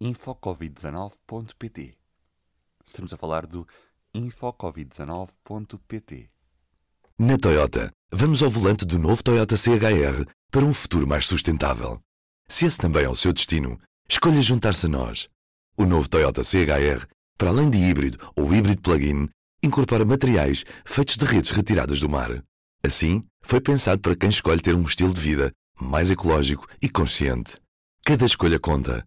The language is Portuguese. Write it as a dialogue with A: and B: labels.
A: infocovid19.pt Estamos a falar do infocovid19.pt
B: Na Toyota, vamos ao volante do novo Toyota CHR para um futuro mais sustentável. Se esse também é o seu destino, escolha juntar-se a nós. O novo Toyota CHR, para além de híbrido ou híbrido plug-in, incorpora materiais feitos de redes retiradas do mar. Assim, foi pensado para quem escolhe ter um estilo de vida mais ecológico e consciente. Cada escolha conta